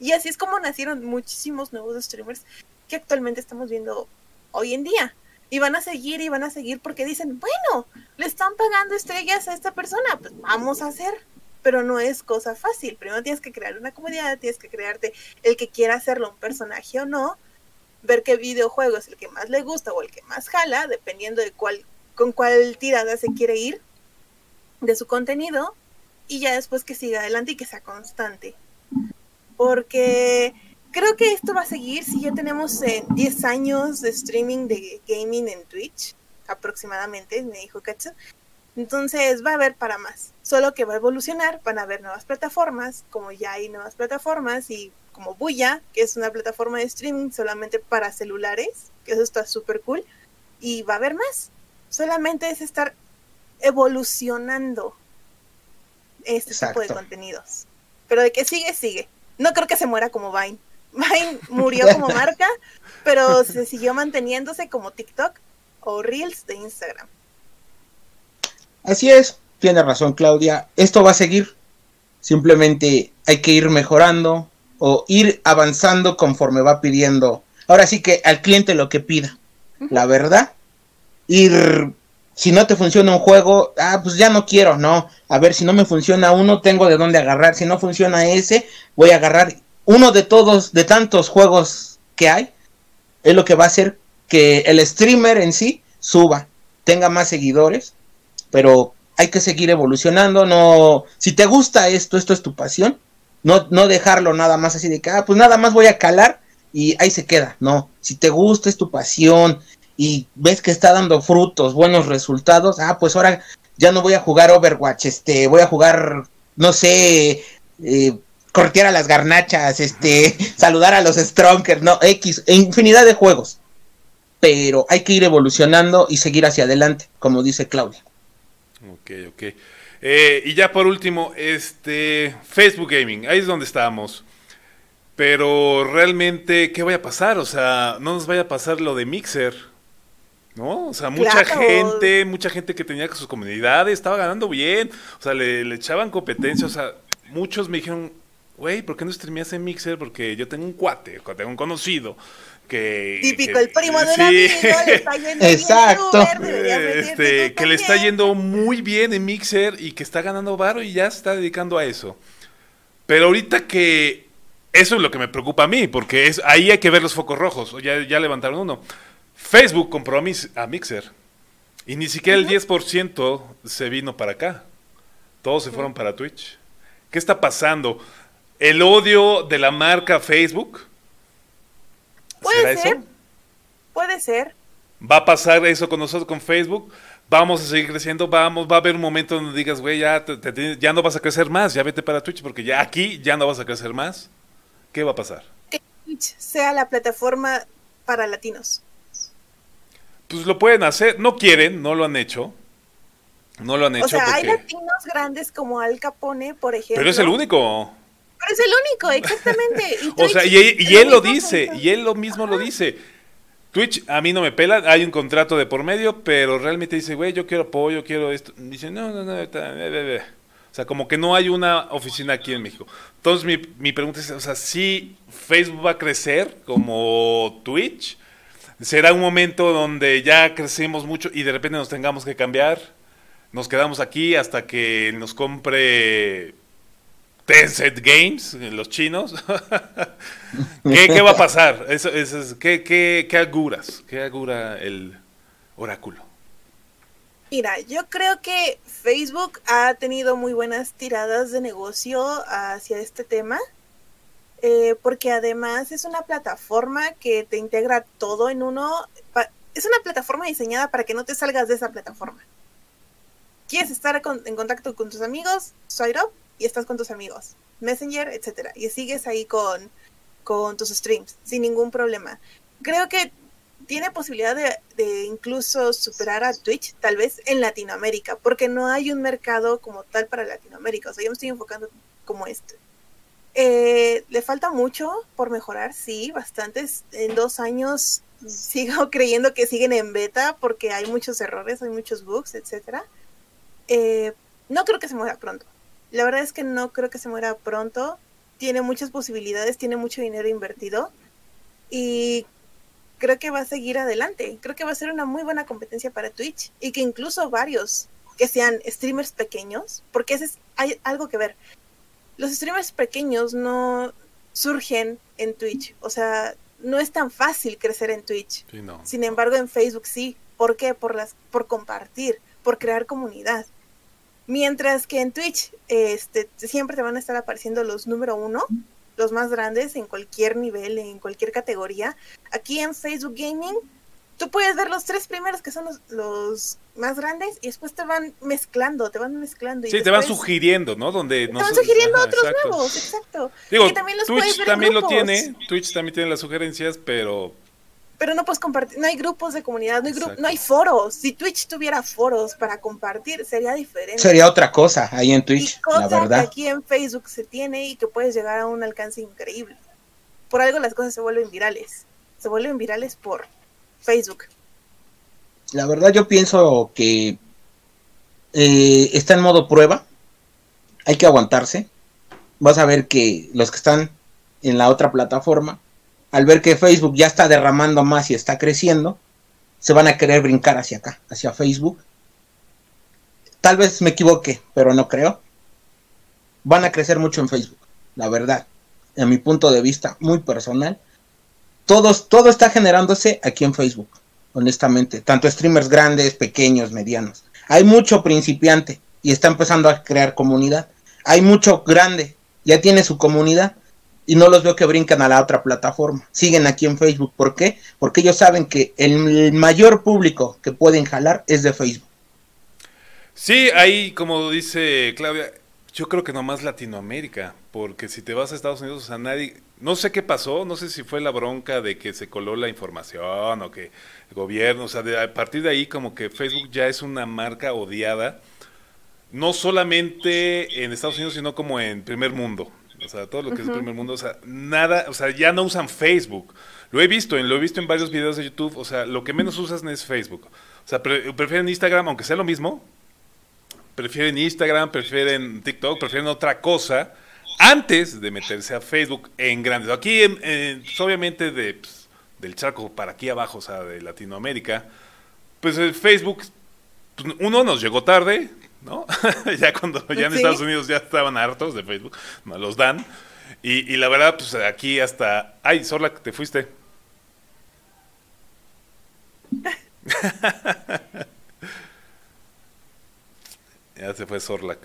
Y así es como nacieron muchísimos nuevos streamers que actualmente estamos viendo hoy en día. Y van a seguir y van a seguir porque dicen, bueno, le están pagando estrellas a esta persona, pues vamos a hacer. Pero no es cosa fácil. Primero tienes que crear una comunidad, tienes que crearte el que quiera hacerlo un personaje o no, ver qué videojuego es el que más le gusta o el que más jala, dependiendo de cuál, con cuál tirada se quiere ir de su contenido y ya después que siga adelante y que sea constante. Porque creo que esto va a seguir si ya tenemos 10 eh, años de streaming de gaming en Twitch, aproximadamente, me dijo Katsu. Entonces va a haber para más, solo que va a evolucionar, van a haber nuevas plataformas, como ya hay nuevas plataformas y como Buya, que es una plataforma de streaming solamente para celulares, que eso está súper cool, y va a haber más. Solamente es estar evolucionando este tipo de contenidos. Pero de que sigue, sigue. No creo que se muera como Vine. Vine murió como marca, pero se siguió manteniéndose como TikTok o Reels de Instagram. Así es, tiene razón Claudia. Esto va a seguir. Simplemente hay que ir mejorando o ir avanzando conforme va pidiendo. Ahora sí que al cliente lo que pida. La verdad, ir si no te funciona un juego, ah, pues ya no quiero, no. A ver, si no me funciona uno, tengo de dónde agarrar. Si no funciona ese, voy a agarrar uno de todos, de tantos juegos que hay. Es lo que va a hacer que el streamer en sí suba, tenga más seguidores, pero hay que seguir evolucionando. No, si te gusta esto, esto es tu pasión, no, no dejarlo nada más así de que, ah, pues nada más voy a calar y ahí se queda. No, si te gusta, es tu pasión, y ves que está dando frutos, buenos resultados, ah, pues ahora ya no voy a jugar Overwatch, este, voy a jugar, no sé, eh, cortear a las garnachas, este, saludar a los Stronkers, no, X, infinidad de juegos. Pero hay que ir evolucionando y seguir hacia adelante, como dice Claudia. Ok, ok. Eh, y ya por último, este, Facebook Gaming, ahí es donde estábamos. Pero realmente, ¿qué vaya a pasar? O sea, no nos vaya a pasar lo de Mixer. ¿no? O sea, mucha gente, mucha gente que tenía sus comunidades, estaba ganando bien, o sea, le, echaban competencia, o sea, muchos me dijeron, güey, ¿por qué no streameas en Mixer? Porque yo tengo un cuate, tengo un conocido que... Típico, el primo de un amigo, le está yendo Exacto. este, que le está yendo muy bien en Mixer y que está ganando varo y ya se está dedicando a eso. Pero ahorita que... Eso es lo que me preocupa a mí, porque es, ahí hay que ver los focos rojos. Ya, ya levantaron uno. Facebook compró a, Mixer. Y ni siquiera el 10% se vino para acá. Todos se fueron para Twitch. ¿Qué está pasando? ¿El odio de la marca Facebook? Puede ser. Puede ser. ¿Va a pasar eso con nosotros con Facebook? vamos a seguir creciendo, vamos, va a haber un momento donde digas, güey, ya, ya no vas a crecer más, ya vete para Twitch, porque ya aquí ya no vas a crecer más. ¿Qué va a pasar? Que Twitch sea la plataforma para latinos. Pues lo pueden hacer, no quieren, no lo han hecho. No lo han hecho. O sea, hay latinos grandes como Al Capone, por ejemplo. Pero es el único. Pero es el único, exactamente. o sea, y, él lo dice, y él lo mismo lo dice. Twitch a mí no me pela, hay un contrato de por medio, pero realmente dice, güey, yo quiero apoyo, quiero esto. Dice, no, no, no, o sea, como que no hay una oficina aquí en México. Entonces mi, mi pregunta es, o sea, si Facebook va a crecer como Twitch, será un momento donde ya crecemos mucho y de repente nos tengamos que cambiar, nos quedamos aquí hasta que nos compre Tencent Games, los chinos. ¿Qué, va a pasar? Eso, ¿qué, qué, qué auguras? ¿Qué augura el oráculo? Mira, yo creo que Facebook ha tenido muy buenas tiradas de negocio hacia este tema, eh, porque además es una plataforma que te integra todo en uno. Es una plataforma diseñada para que no te salgas de esa plataforma. ¿Quieres estar en contacto con tus amigos? Swipe up y estás con tus amigos, Messenger, etcétera, y sigues ahí con, con tus streams sin ningún problema. Creo que tiene posibilidad de, incluso superar a Twitch, tal vez en Latinoamérica, porque no hay un mercado como tal para Latinoamérica. O sea, yo me estoy enfocando como este. Eh, le falta mucho por mejorar, sí, bastantes. En dos años sigo creyendo que siguen en beta porque hay muchos errores, hay muchos bugs, etcétera. Eh, no creo que se muera pronto. La verdad es que no creo que se muera pronto. Tiene muchas posibilidades, tiene mucho dinero invertido y creo que va a seguir adelante. Creo que va a ser una muy buena competencia para Twitch y que incluso varios que sean streamers pequeños, porque ese es, hay algo que ver. Los streamers pequeños no surgen en Twitch, o sea, no es tan fácil crecer en Twitch. Sin embargo, en Facebook sí. ¿Por qué? Por las, por compartir, por crear comunidad. Mientras que en Twitch este, siempre te van a estar apareciendo los número uno, los más grandes en cualquier nivel, en cualquier categoría. Aquí en Facebook Gaming, tú puedes ver los tres primeros que son los, más grandes y después te van mezclando, te van mezclando. sí, te van sugiriendo, ¿no? Donde te van sugiriendo otros nuevos, exacto. Digo, Twitch también lo tiene, Twitch también tiene las sugerencias, pero pero no puedes compartir, no hay grupos de comunidad, no hay, no hay foros. Si Twitch tuviera foros para compartir, sería diferente. Sería otra cosa ahí en Twitch, la verdad. Que aquí en Facebook se tiene y que puedes llegar a un alcance increíble. Por algo las cosas se vuelven virales. Se vuelven virales por Facebook. La verdad yo pienso que eh, está en modo prueba. Hay que aguantarse. Vas a ver que los que están en la otra plataforma al ver que Facebook ya está derramando más y está creciendo, se van a querer brincar hacia acá, hacia Facebook. Tal vez me equivoque, pero no creo. Van a crecer mucho en Facebook, la verdad. En mi punto de vista muy personal. Todos, todo está generándose aquí en Facebook, honestamente. Tanto streamers grandes, pequeños, medianos. Hay mucho principiante y está empezando a crear comunidad. Hay mucho grande, ya tiene su comunidad y no los veo que brincan a la otra plataforma. Siguen aquí en Facebook. ¿Por qué? Porque ellos saben que el mayor público que pueden jalar es de Facebook. Sí, ahí como dice Claudia, yo creo que nomás Latinoamérica, porque si te vas a Estados Unidos, o sea, nadie, no sé qué pasó, no sé si fue la bronca de que se coló la información o que el gobierno, o sea, a partir de ahí como que Facebook ya es una marca odiada, no solamente en Estados Unidos, sino como en primer mundo. O sea, todo lo que es el primer mundo, o sea, nada, o sea, ya no usan Facebook. Lo he visto, lo he visto en varios videos de YouTube, o sea, lo que menos usan es Facebook. O sea, prefieren Instagram, aunque sea lo mismo, prefieren Instagram, prefieren TikTok, prefieren otra cosa antes de meterse a Facebook en grandes. Aquí, pues, obviamente, de, pues, del charco para aquí abajo, o sea, de Latinoamérica, pues el Facebook, pues, uno nos llegó tarde, ¿no? ya cuando ya en Estados Unidos ya estaban hartos de Facebook, no los dan. Y, la verdad, pues aquí hasta... Ay, Sorla, te fuiste. ya se fue Sorlac.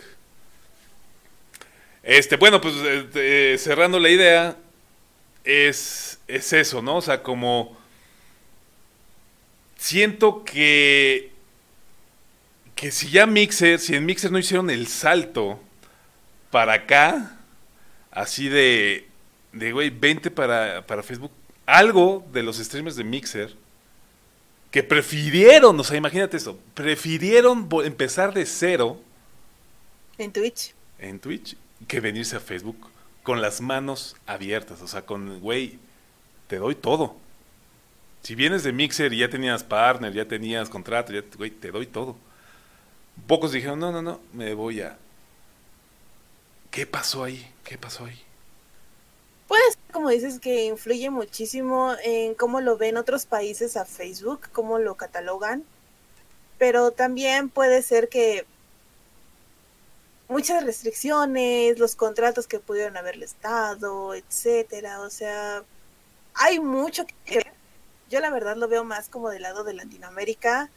Este, bueno, pues eh, cerrando la idea, es, es eso, ¿no? O sea, como siento que que si ya Mixer, si en Mixer no hicieron el salto para acá, así de, de güey, 20 para, para Facebook, algo de los streamers de Mixer que prefirieron, o sea, imagínate esto, prefirieron empezar de cero En Twitch. en Twitch que venirse a Facebook con las manos abiertas, o sea, con, güey, te doy todo. Si vienes de Mixer y ya tenías partner, ya tenías contrato, ya, güey, te doy todo. Pocos dijeron, no, no, no, me voy a... ¿Qué pasó ahí? ¿Qué pasó ahí? Puede ser, como dices, que influye muchísimo en cómo lo ven otros países a Facebook, cómo lo catalogan. Pero también puede ser que muchas restricciones, los contratos que pudieron haberles dado, etcétera. O sea, hay mucho que. Yo la verdad lo veo más como del lado de Latinoamérica,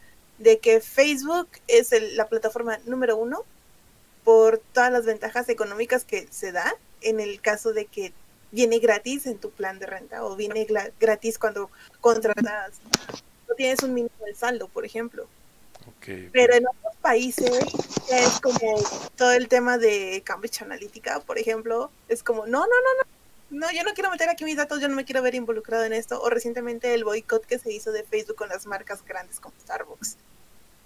de que Facebook es el- la plataforma número uno por todas las ventajas económicas que se da en el caso de que viene gratis en tu plan de renta o viene gratis cuando contratas, no tienes un mínimo de saldo, por ejemplo. Pero en otros países es como todo el tema de Cambridge Analytica, por ejemplo, es como, no, no, no, no, no, yo no quiero meter aquí mis datos, yo no me quiero ver involucrado en esto. O recientemente el boicot que se hizo de Facebook con las marcas grandes como Starbucks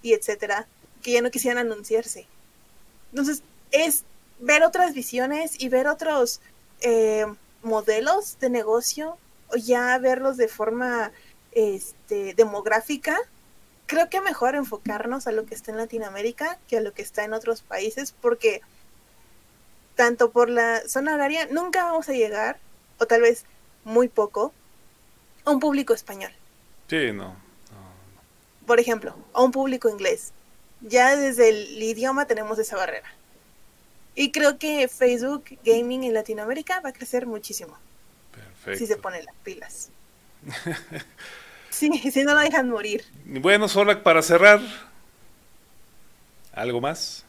y etcétera, que ya no quisieran anunciarse. Entonces, es ver otras visiones y ver otros eh, modelos de negocio o ya verlos de forma este, demográfica. Creo que mejor enfocarnos a lo que está en Latinoamérica que a lo que está en otros países porque tanto por la zona horaria nunca vamos a llegar, o tal vez muy poco, a un público español Sí, no. Por ejemplo, a un público inglés. Ya desde el idioma tenemos esa barrera. Y creo que Facebook Gaming en Latinoamérica va a crecer muchísimo Perfecto. si se ponen las pilas. Sí, si no lo dejan morir. Bueno, Solak, para cerrar, ¿algo más?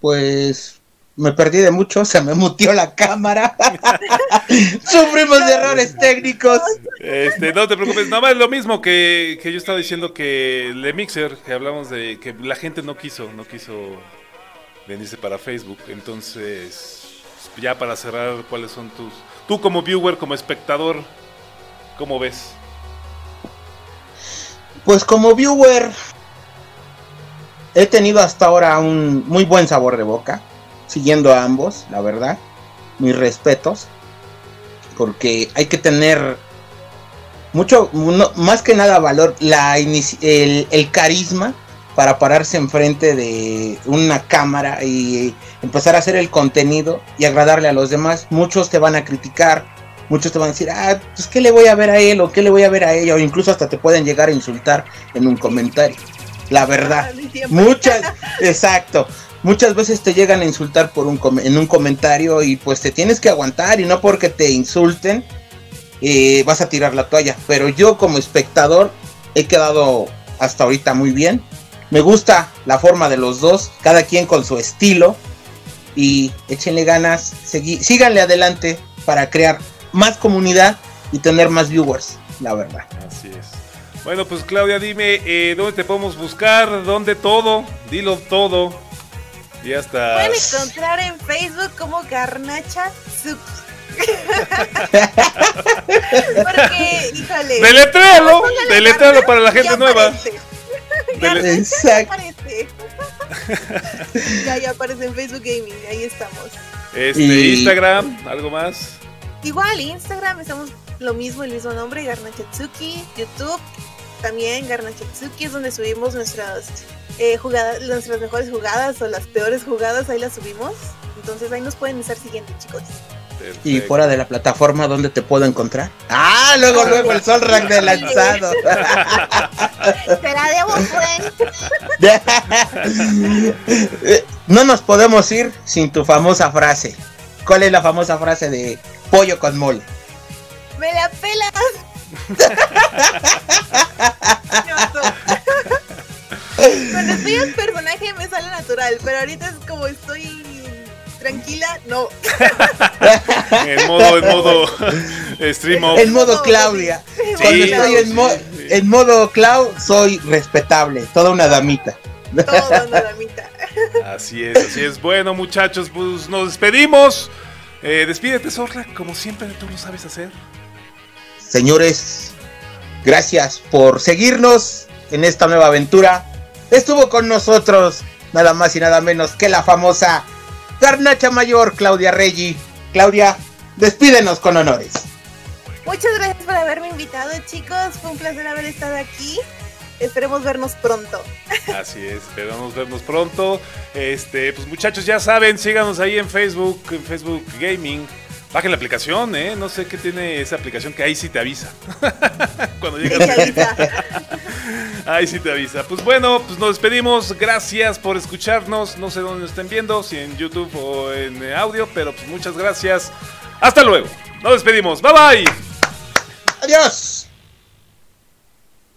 Pues me perdí de mucho, se me mutió la cámara. Sufrimos de errores técnicos. Este, no te preocupes, nada más lo mismo que, que yo estaba diciendo que el de Mixer, que hablamos de que la gente no quiso, no quiso venirse para Facebook. Entonces, ya para cerrar, ¿cuáles son tus... Tú como viewer, como espectador, ¿cómo ves? Pues como viewer he tenido hasta ahora un muy buen sabor de boca, siguiendo a ambos, la verdad. Mis respetos, porque hay que tener mucho, no- más que nada valor, la el, el carisma para pararse enfrente de una cámara y empezar a hacer el contenido y agradarle a los demás. Muchos te van a criticar, muchos te van a decir, ah, pues qué le voy a ver a él o qué le voy a ver a ella, o incluso hasta te pueden llegar a insultar en un comentario. La verdad, muchas, exacto. Muchas veces te llegan a insultar por un en un comentario y pues te tienes que aguantar y no porque te insulten eh, vas a tirar la toalla. Pero yo como espectador he quedado hasta ahorita muy bien. Me gusta la forma de los dos, cada quien con su estilo. Y échenle ganas, síganle adelante para crear más comunidad y tener más viewers, la verdad. Así es. Bueno, pues Claudia, dime, eh, ¿dónde te podemos buscar? ¿Dónde todo? Dilo todo. Y hasta... Pueden encontrar en Facebook como Garnacha Suki. Porque, híjole. ¡Deletréalo! ¡Deletréalo para la gente ya nueva! aparece. Garnacha ya Exacto. aparece. ya, ya aparece en Facebook Gaming, ahí estamos. Este, Y- Instagram, ¿algo más? Igual, Instagram estamos lo mismo, el mismo nombre, Garnachatsuki, YouTube, también Garnachatsuki es donde subimos nuestras eh, jugadas, nuestras mejores jugadas o las peores jugadas, ahí las subimos. Entonces ahí nos pueden estar siguiendo, chicos. Y fuera de la plataforma, ¿dónde te puedo encontrar? Ah, luego, luego el sol rack de lanzado. Te la debo, Fuen. no nos podemos ir sin tu famosa frase. ¿Cuál es la famosa frase de pollo con mole? ¡Me la pelas! Cuando estoy en personaje me sale natural, pero ahorita es como estoy tranquila, no. En modo, en modo stream off. En modo Claudia. Sí, Cuando estoy en, mo- sí. en modo Clau soy respetable, toda una damita. Toda una damita. Así es, así es. Bueno, muchachos, pues nos despedimos. Eh, despídete, Zorra, como siempre tú lo sabes hacer. Señores, gracias por seguirnos en esta nueva aventura. Estuvo con nosotros nada más y nada menos que la famosa Garnacha Mayor, Claudia Reggi. Claudia, despídenos con honores. Muchas gracias por haberme invitado, chicos. Fue un placer haber estado aquí. Esperemos vernos pronto. Así es, esperamos vernos pronto. Este, pues muchachos, ya saben, síganos ahí en Facebook, en Facebook Gaming. Bajen la aplicación, ¿eh? No sé qué tiene esa aplicación que ahí sí te avisa. Cuando llegas. ahí sí te avisa. Pues bueno, pues nos despedimos. Gracias por escucharnos. No sé dónde nos estén viendo, si en YouTube o en audio, pero pues muchas gracias. Hasta luego. Nos despedimos. Bye bye. Adiós.